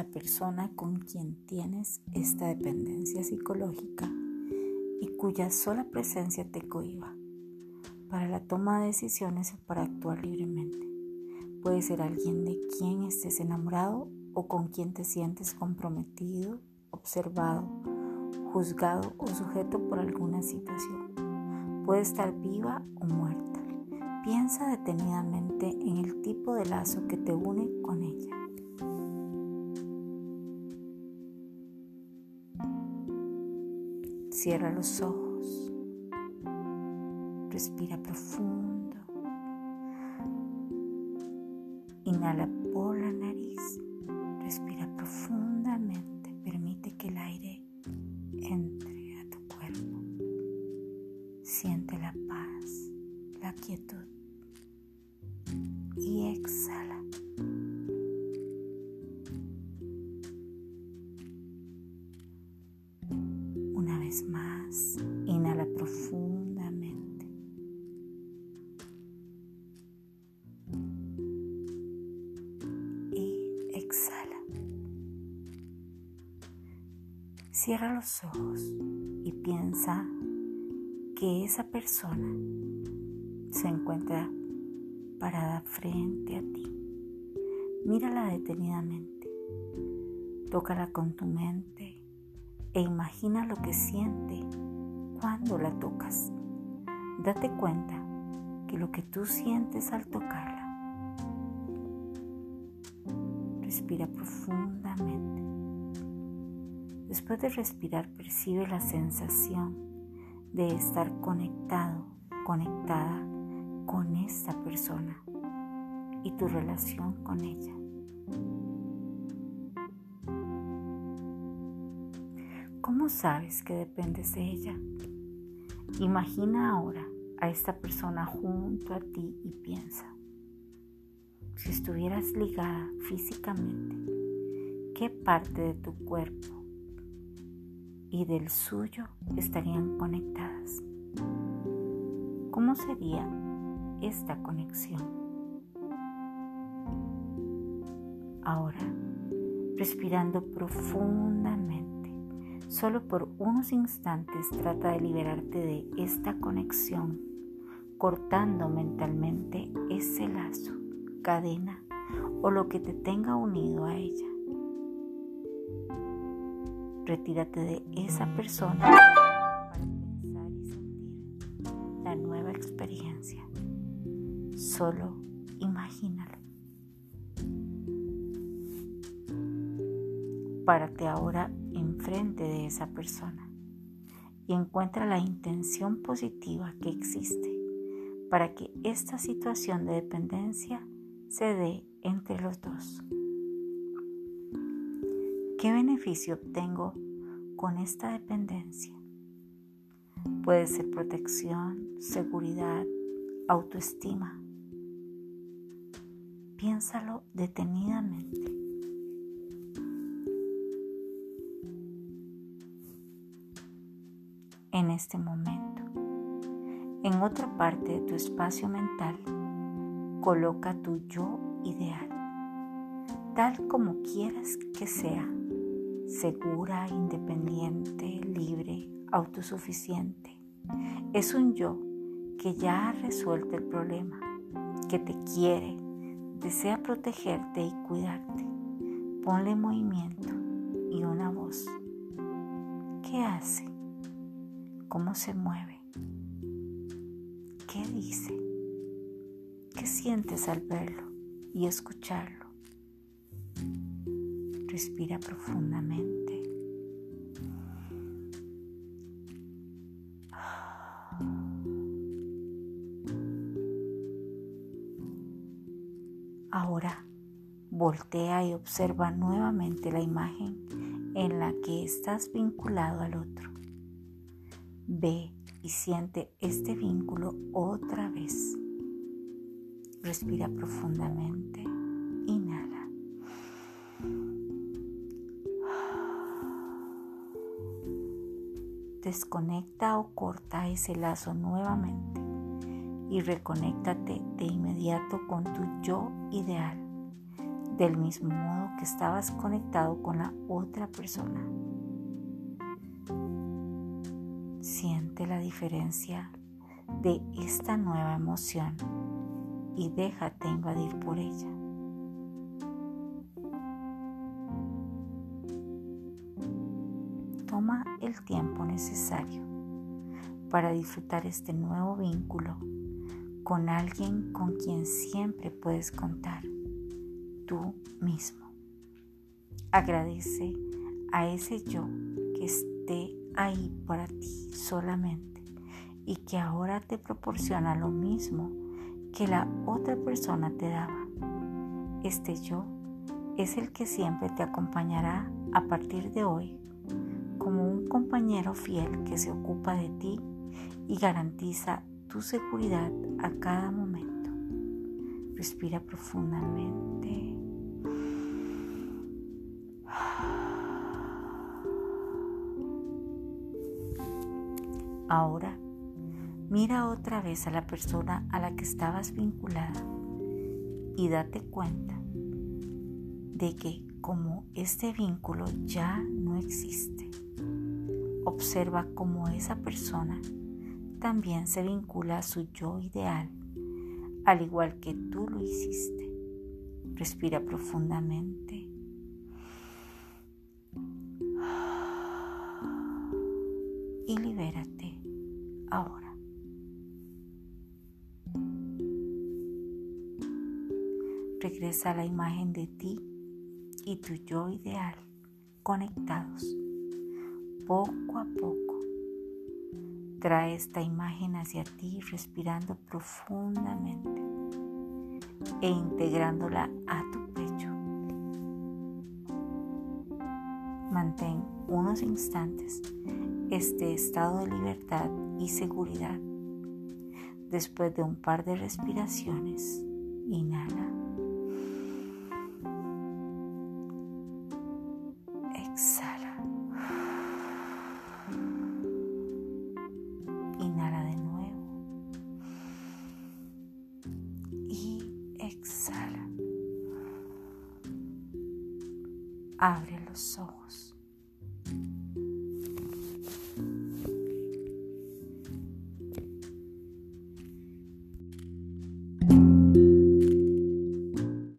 la persona con quien tienes esta dependencia psicológica y cuya sola presencia te cohiba para la toma de decisiones o para actuar libremente. Puede ser alguien de quien estés enamorado o con quien te sientes comprometido, observado, juzgado o sujeto por alguna situación. Puede estar viva o muerta. Piensa detenidamente en el tipo de lazo que te une con ella. Cierra los ojos. Respira profundo. Inhala por la nariz. Respira profundamente. Más, inhala profundamente. Y exhala. Cierra los ojos y piensa que esa persona se encuentra parada frente a ti. Mírala detenidamente. Tócala con tu mente e imagina lo que siente cuando la tocas. Date cuenta que lo que tú sientes al tocarla. Respira profundamente. Después de respirar, percibe la sensación de estar conectado, conectada con esta persona y tu relación con ella. ¿Cómo sabes que dependes de ella? Imagina ahora a esta persona junto a ti y piensa, si estuvieras ligada físicamente, ¿qué parte de tu cuerpo y del suyo estarían conectadas? ¿Cómo sería esta conexión? Ahora, respirando profundamente Solo por unos instantes trata de liberarte de esta conexión, cortando mentalmente ese lazo, cadena o lo que te tenga unido a ella. Retírate de esa persona para pensar y sentir la nueva experiencia. Solo imagínalo. Párate ahora enfrente de esa persona y encuentra la intención positiva que existe para que esta situación de dependencia se dé entre los dos. ¿Qué beneficio obtengo con esta dependencia? Puede ser protección, seguridad, autoestima. Piénsalo detenidamente. En este momento. En otra parte de tu espacio mental, coloca tu yo ideal, tal como quieras que sea, segura, independiente, libre, autosuficiente. Es un yo que ya ha resuelto el problema, que te quiere, desea protegerte y cuidarte. Ponle movimiento y una voz. ¿Qué hace? Cómo se mueve, qué dice, qué sientes al verlo y escucharlo. Respira profundamente. Ahora voltea y observa nuevamente la imagen en la que estás vinculado al otro. Ve y siente este vínculo otra vez. Respira profundamente. Inhala. Desconecta o corta ese lazo nuevamente y reconéctate de inmediato con tu yo ideal. del mismo modo que estabas conectado con la otra persona. Siente la diferencia de esta nueva emoción y déjate invadir por ella. Toma el tiempo necesario para disfrutar este nuevo vínculo con alguien con quien siempre puedes contar, tú mismo. Agradece a ese yo que esté ahí para ti solamente y que ahora te proporciona lo mismo que la otra persona te daba. Este yo es el que siempre te acompañará a partir de hoy como un compañero fiel que se ocupa de ti y garantiza tu seguridad a cada momento. Respira profundamente. Ahora mira otra vez a la persona a la que estabas vinculada y date cuenta de que como este vínculo ya no existe, observa cómo esa persona también se vincula a su yo ideal, al igual que tú lo hiciste. Respira profundamente. Y libérate ahora. Regresa a la imagen de ti y tu yo ideal conectados poco a poco Trae esta imagen hacia ti respirando profundamente e integrándola a tu pecho. Mantén unos instantes este estado de libertad y seguridad. Después de un par de respiraciones, inhala. Abre los ojos.